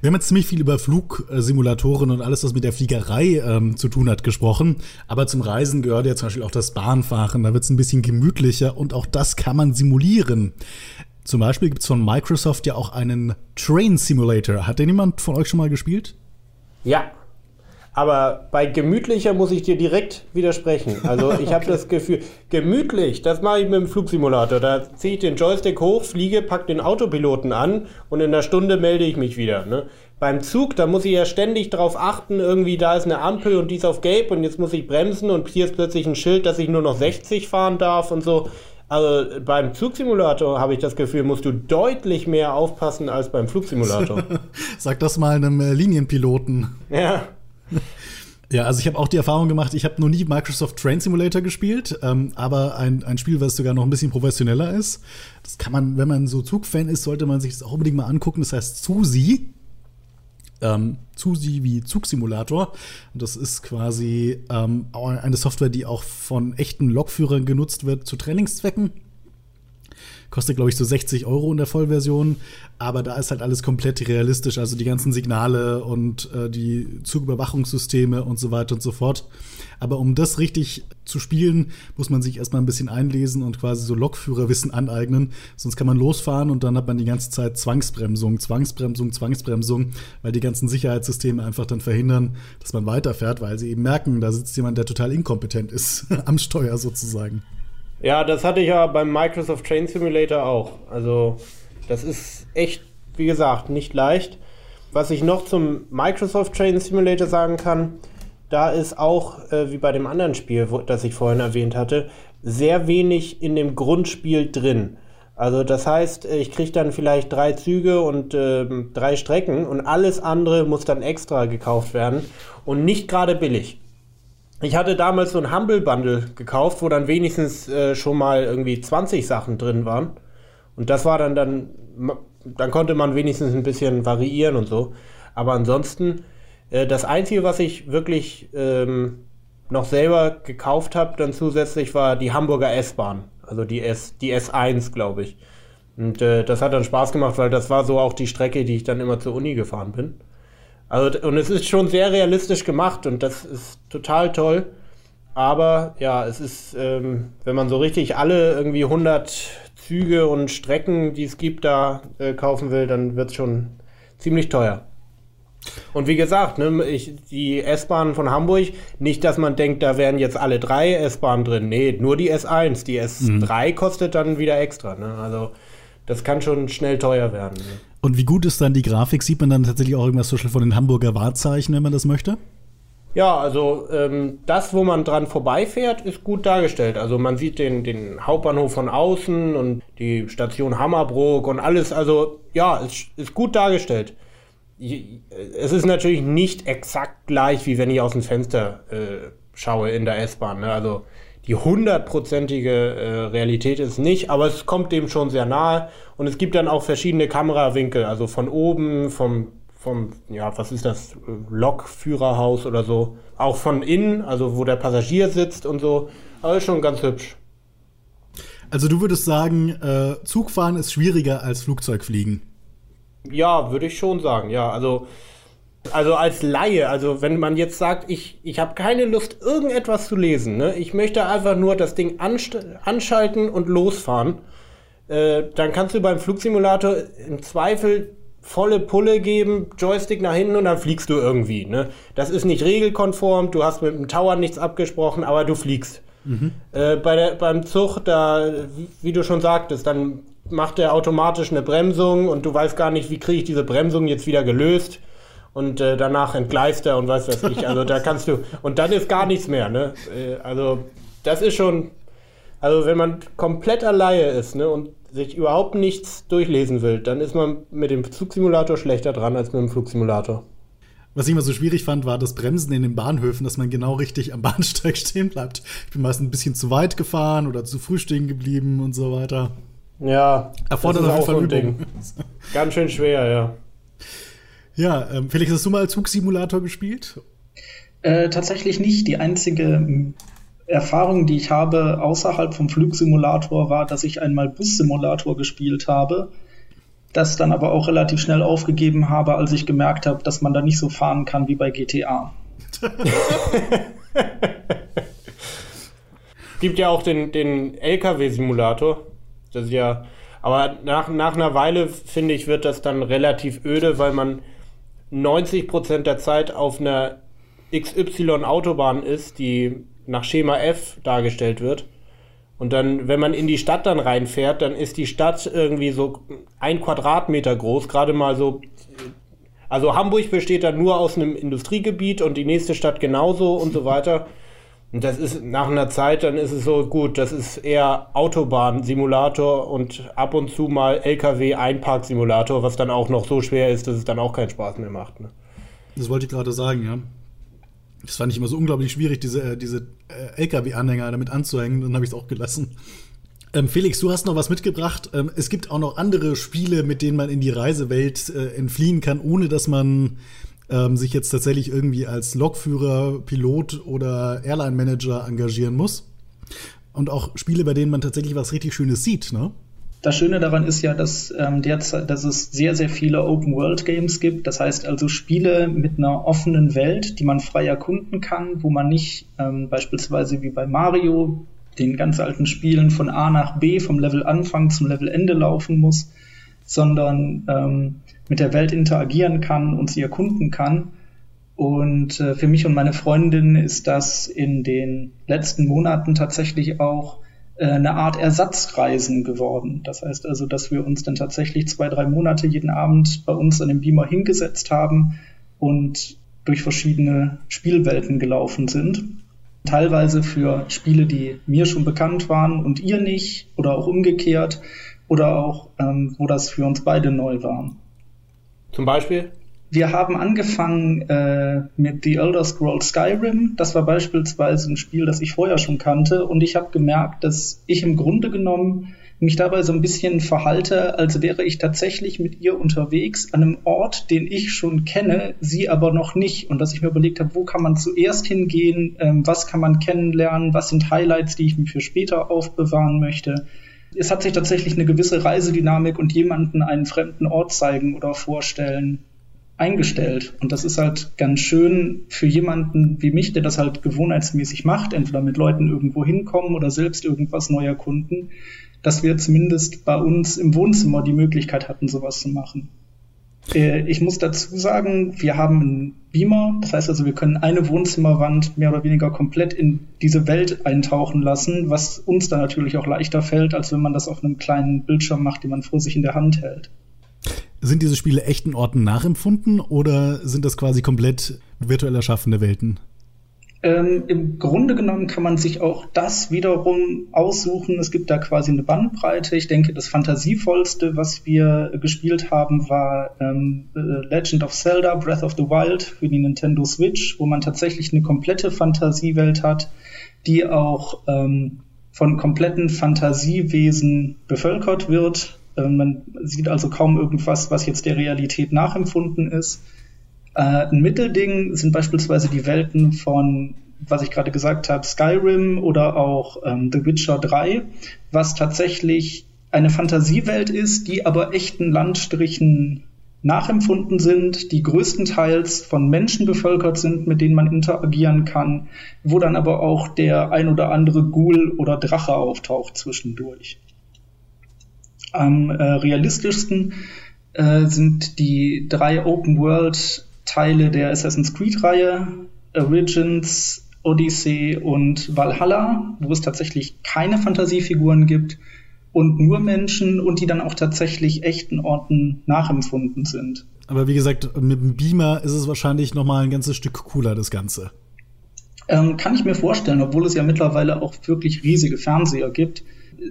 Wir haben jetzt ziemlich viel über Flugsimulatoren und alles, was mit der Fliegerei ähm, zu tun hat, gesprochen. Aber zum Reisen gehört ja zum Beispiel auch das Bahnfahren. Da wird es ein bisschen gemütlicher und auch das kann man simulieren. Zum Beispiel gibt es von Microsoft ja auch einen Train Simulator. Hat den jemand von euch schon mal gespielt? Ja, aber bei gemütlicher muss ich dir direkt widersprechen. Also ich habe das Gefühl, gemütlich, das mache ich mit dem Flugsimulator. Da ziehe ich den Joystick hoch, fliege, pack den Autopiloten an und in einer Stunde melde ich mich wieder. Ne? Beim Zug, da muss ich ja ständig darauf achten, irgendwie da ist eine Ampel und die ist auf Gelb und jetzt muss ich bremsen und hier ist plötzlich ein Schild, dass ich nur noch 60 fahren darf und so. Also beim Zugsimulator habe ich das Gefühl, musst du deutlich mehr aufpassen als beim Flugsimulator. Sag das mal einem äh, Linienpiloten. Ja. Ja, also ich habe auch die Erfahrung gemacht, ich habe noch nie Microsoft Train Simulator gespielt, ähm, aber ein, ein Spiel, was sogar noch ein bisschen professioneller ist. Das kann man, wenn man so Zugfan ist, sollte man sich das auch unbedingt mal angucken. Das heißt Susi. Ähm, Susi wie Zugsimulator. Das ist quasi ähm, eine Software, die auch von echten Lokführern genutzt wird zu Trainingszwecken. Kostet, glaube ich, so 60 Euro in der Vollversion. Aber da ist halt alles komplett realistisch. Also die ganzen Signale und äh, die Zugüberwachungssysteme und so weiter und so fort. Aber um das richtig zu spielen, muss man sich erstmal ein bisschen einlesen und quasi so Lokführerwissen aneignen. Sonst kann man losfahren und dann hat man die ganze Zeit Zwangsbremsung, Zwangsbremsung, Zwangsbremsung, weil die ganzen Sicherheitssysteme einfach dann verhindern, dass man weiterfährt, weil sie eben merken, da sitzt jemand, der total inkompetent ist, am Steuer sozusagen. Ja, das hatte ich ja beim Microsoft Train Simulator auch. Also, das ist echt, wie gesagt, nicht leicht. Was ich noch zum Microsoft Train Simulator sagen kann, da ist auch, äh, wie bei dem anderen Spiel, wo, das ich vorhin erwähnt hatte, sehr wenig in dem Grundspiel drin. Also das heißt, ich kriege dann vielleicht drei Züge und äh, drei Strecken und alles andere muss dann extra gekauft werden und nicht gerade billig. Ich hatte damals so ein Humble Bundle gekauft, wo dann wenigstens äh, schon mal irgendwie 20 Sachen drin waren. Und das war dann dann, dann konnte man wenigstens ein bisschen variieren und so. Aber ansonsten, äh, das Einzige, was ich wirklich ähm, noch selber gekauft habe, dann zusätzlich war die Hamburger S-Bahn. Also die, S, die S1, glaube ich. Und äh, das hat dann Spaß gemacht, weil das war so auch die Strecke, die ich dann immer zur Uni gefahren bin. Also, und es ist schon sehr realistisch gemacht und das ist total toll. Aber ja, es ist, ähm, wenn man so richtig alle irgendwie 100 Züge und Strecken, die es gibt, da äh, kaufen will, dann wird es schon ziemlich teuer. Und wie gesagt, ne, ich, die S-Bahn von Hamburg, nicht, dass man denkt, da wären jetzt alle drei S-Bahnen drin. Nee, nur die S1. Die S3 mhm. kostet dann wieder extra. Ne? Also das kann schon schnell teuer werden. Ne? Und wie gut ist dann die Grafik? Sieht man dann tatsächlich auch irgendwas von den Hamburger Wahrzeichen, wenn man das möchte? Ja, also ähm, das, wo man dran vorbeifährt, ist gut dargestellt. Also man sieht den, den Hauptbahnhof von außen und die Station Hammerbrook und alles. Also ja, es ist gut dargestellt es ist natürlich nicht exakt gleich, wie wenn ich aus dem Fenster äh, schaue in der S-Bahn. Ne? Also die hundertprozentige äh, Realität ist nicht, aber es kommt dem schon sehr nahe. Und es gibt dann auch verschiedene Kamerawinkel, also von oben, vom, vom, ja, was ist das, Lokführerhaus oder so. Auch von innen, also wo der Passagier sitzt und so. Aber ist schon ganz hübsch. Also du würdest sagen, äh, Zugfahren ist schwieriger als Flugzeugfliegen. Ja, würde ich schon sagen, ja. Also, also als Laie, also wenn man jetzt sagt, ich, ich habe keine Lust, irgendetwas zu lesen, ne? ich möchte einfach nur das Ding anschalten und losfahren, äh, dann kannst du beim Flugsimulator im Zweifel volle Pulle geben, Joystick nach hinten und dann fliegst du irgendwie. Ne? Das ist nicht regelkonform, du hast mit dem Tower nichts abgesprochen, aber du fliegst. Mhm. Äh, bei der, beim Zug, da, wie, wie, du schon sagtest, dann macht er automatisch eine Bremsung und du weißt gar nicht, wie kriege ich diese Bremsung jetzt wieder gelöst. Und äh, danach entgleist er und weiß was ich. Also da kannst du. Und dann ist gar nichts mehr, ne? Äh, also, das ist schon. Also, wenn man komplett alleine ist, ne, und sich überhaupt nichts durchlesen will, dann ist man mit dem Zugsimulator schlechter dran als mit dem Flugsimulator. Was ich immer so schwierig fand, war das Bremsen in den Bahnhöfen, dass man genau richtig am Bahnsteig stehen bleibt. Ich bin meist ein bisschen zu weit gefahren oder zu früh stehen geblieben und so weiter. Ja. Erfordert auf jeden Fall Übung. Ganz schön schwer, ja. Ja, ähm, Felix, hast du mal Zugsimulator gespielt? Äh, tatsächlich nicht. Die einzige Erfahrung, die ich habe außerhalb vom Flugsimulator, war, dass ich einmal Bussimulator gespielt habe. Das dann aber auch relativ schnell aufgegeben habe, als ich gemerkt habe, dass man da nicht so fahren kann wie bei GTA. Gibt ja auch den, den LKW-Simulator. Das ist ja, aber nach, nach einer Weile, finde ich, wird das dann relativ öde, weil man 90% der Zeit auf einer XY-Autobahn ist, die nach Schema F dargestellt wird. Und dann, wenn man in die Stadt dann reinfährt, dann ist die Stadt irgendwie so ein Quadratmeter groß, gerade mal so. Also Hamburg besteht dann nur aus einem Industriegebiet und die nächste Stadt genauso und so weiter. Und das ist nach einer Zeit, dann ist es so gut, das ist eher Autobahn-Simulator und ab und zu mal LKW-Einpark-Simulator, was dann auch noch so schwer ist, dass es dann auch keinen Spaß mehr macht. Ne? Das wollte ich gerade sagen, ja. Das fand ich immer so unglaublich schwierig, diese, äh, diese äh, LKW-Anhänger damit anzuhängen, dann habe ich es auch gelassen. Ähm, Felix, du hast noch was mitgebracht. Ähm, es gibt auch noch andere Spiele, mit denen man in die Reisewelt äh, entfliehen kann, ohne dass man ähm, sich jetzt tatsächlich irgendwie als Lokführer, Pilot oder Airline-Manager engagieren muss. Und auch Spiele, bei denen man tatsächlich was richtig Schönes sieht, ne? Das Schöne daran ist ja, dass, ähm, derzeit, dass es sehr, sehr viele Open-World-Games gibt. Das heißt also Spiele mit einer offenen Welt, die man frei erkunden kann, wo man nicht ähm, beispielsweise wie bei Mario, den ganz alten Spielen, von A nach B, vom Level Anfang zum Level Ende laufen muss, sondern ähm, mit der Welt interagieren kann und sie erkunden kann. Und äh, für mich und meine Freundin ist das in den letzten Monaten tatsächlich auch äh, eine Art Ersatzreisen geworden. Das heißt also, dass wir uns dann tatsächlich zwei, drei Monate jeden Abend bei uns an dem Beamer hingesetzt haben und durch verschiedene Spielwelten gelaufen sind. Teilweise für Spiele, die mir schon bekannt waren und ihr nicht oder auch umgekehrt oder auch, ähm, wo das für uns beide neu war. Zum Beispiel? Wir haben angefangen äh, mit The Elder Scrolls Skyrim. Das war beispielsweise ein Spiel, das ich vorher schon kannte. Und ich habe gemerkt, dass ich im Grunde genommen mich dabei so ein bisschen verhalte, als wäre ich tatsächlich mit ihr unterwegs an einem Ort, den ich schon kenne, sie aber noch nicht. Und dass ich mir überlegt habe, wo kann man zuerst hingehen, ähm, was kann man kennenlernen, was sind Highlights, die ich mir für später aufbewahren möchte es hat sich tatsächlich eine gewisse Reisedynamik und jemanden einen fremden Ort zeigen oder vorstellen eingestellt. Und das ist halt ganz schön für jemanden wie mich, der das halt gewohnheitsmäßig macht, entweder mit Leuten irgendwo hinkommen oder selbst irgendwas neu erkunden, dass wir zumindest bei uns im Wohnzimmer die Möglichkeit hatten, sowas zu machen. Äh, ich muss dazu sagen, wir haben einen Beamer. Das heißt also, wir können eine Wohnzimmerwand mehr oder weniger komplett in diese Welt eintauchen lassen, was uns dann natürlich auch leichter fällt, als wenn man das auf einem kleinen Bildschirm macht, den man vor sich in der Hand hält. Sind diese Spiele echten Orten nachempfunden oder sind das quasi komplett virtuell erschaffene Welten? Ähm, Im Grunde genommen kann man sich auch das wiederum aussuchen. Es gibt da quasi eine Bandbreite. Ich denke, das fantasievollste, was wir gespielt haben, war ähm, Legend of Zelda Breath of the Wild für die Nintendo Switch, wo man tatsächlich eine komplette Fantasiewelt hat, die auch ähm, von kompletten Fantasiewesen bevölkert wird. Ähm, man sieht also kaum irgendwas, was jetzt der Realität nachempfunden ist. Äh, ein Mittelding sind beispielsweise die Welten von, was ich gerade gesagt habe, Skyrim oder auch ähm, The Witcher 3, was tatsächlich eine Fantasiewelt ist, die aber echten Landstrichen nachempfunden sind, die größtenteils von Menschen bevölkert sind, mit denen man interagieren kann, wo dann aber auch der ein oder andere Ghoul oder Drache auftaucht zwischendurch. Am äh, realistischsten äh, sind die drei Open World Teile der Assassin's Creed-Reihe, Origins, Odyssey und Valhalla, wo es tatsächlich keine Fantasiefiguren gibt und nur Menschen und die dann auch tatsächlich echten Orten nachempfunden sind. Aber wie gesagt, mit dem Beamer ist es wahrscheinlich noch mal ein ganzes Stück cooler, das Ganze. Ähm, kann ich mir vorstellen, obwohl es ja mittlerweile auch wirklich riesige Fernseher gibt.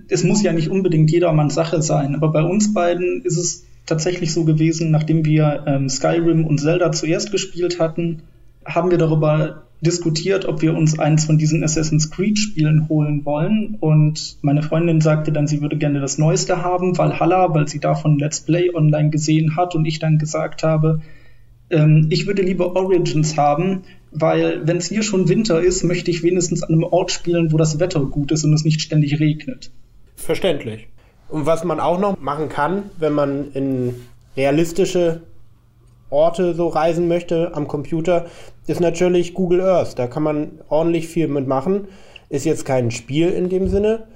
Es muss ja nicht unbedingt jedermanns Sache sein, aber bei uns beiden ist es tatsächlich so gewesen, nachdem wir ähm, Skyrim und Zelda zuerst gespielt hatten, haben wir darüber diskutiert, ob wir uns eins von diesen Assassin's Creed Spielen holen wollen. Und meine Freundin sagte dann, sie würde gerne das Neueste haben, Valhalla, weil sie davon Let's Play online gesehen hat. Und ich dann gesagt habe, ähm, ich würde lieber Origins haben, weil wenn es hier schon Winter ist, möchte ich wenigstens an einem Ort spielen, wo das Wetter gut ist und es nicht ständig regnet. Verständlich. Und was man auch noch machen kann, wenn man in realistische Orte so reisen möchte am Computer, ist natürlich Google Earth. Da kann man ordentlich viel mitmachen. Ist jetzt kein Spiel in dem Sinne,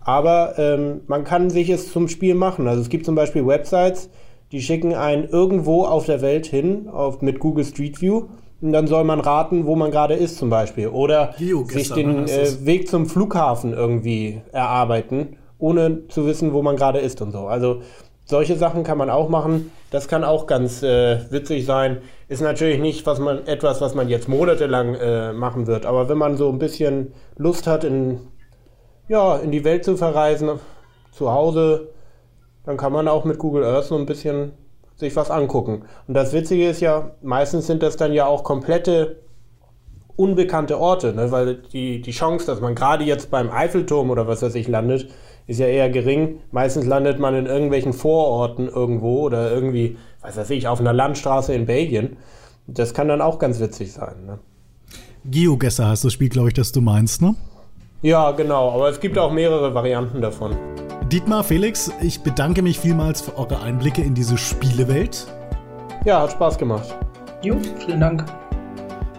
aber ähm, man kann sich es zum Spiel machen. Also es gibt zum Beispiel Websites, die schicken einen irgendwo auf der Welt hin auf, mit Google Street View und dann soll man raten, wo man gerade ist zum Beispiel. Oder sich den äh, Weg zum Flughafen irgendwie erarbeiten ohne zu wissen, wo man gerade ist und so. Also solche Sachen kann man auch machen. Das kann auch ganz äh, witzig sein. Ist natürlich nicht was man, etwas, was man jetzt monatelang äh, machen wird. Aber wenn man so ein bisschen Lust hat, in, ja, in die Welt zu verreisen, zu Hause, dann kann man auch mit Google Earth so ein bisschen sich was angucken. Und das Witzige ist ja, meistens sind das dann ja auch komplette unbekannte Orte, ne? weil die, die Chance, dass man gerade jetzt beim Eiffelturm oder was weiß ich landet, ist ja eher gering. Meistens landet man in irgendwelchen Vororten irgendwo oder irgendwie, was weiß ich, auf einer Landstraße in Belgien. Das kann dann auch ganz witzig sein. Ne? GeoGuessr heißt das Spiel, glaube ich, das du meinst, ne? Ja, genau, aber es gibt auch mehrere Varianten davon. Dietmar, Felix, ich bedanke mich vielmals für eure Einblicke in diese Spielewelt. Ja, hat Spaß gemacht. Jo, vielen Dank.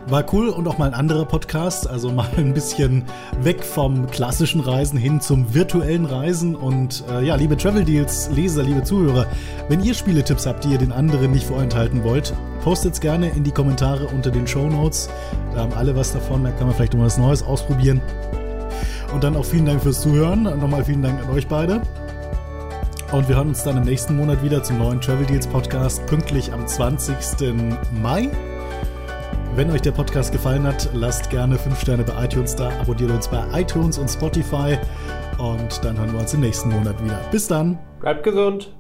War cool und auch mal ein anderer Podcast, also mal ein bisschen weg vom klassischen Reisen hin zum virtuellen Reisen. Und äh, ja, liebe Travel Deals, Leser, liebe Zuhörer, wenn ihr Spieletipps habt, die ihr den anderen nicht vorenthalten wollt, postet's gerne in die Kommentare unter den Show Notes. Da haben alle was davon, da kann man vielleicht noch was Neues ausprobieren. Und dann auch vielen Dank fürs Zuhören. Nochmal vielen Dank an euch beide. Und wir hören uns dann im nächsten Monat wieder zum neuen Travel Deals Podcast, pünktlich am 20. Mai. Wenn euch der Podcast gefallen hat, lasst gerne 5 Sterne bei iTunes da, abonniert uns bei iTunes und Spotify und dann hören wir uns im nächsten Monat wieder. Bis dann. Bleibt gesund.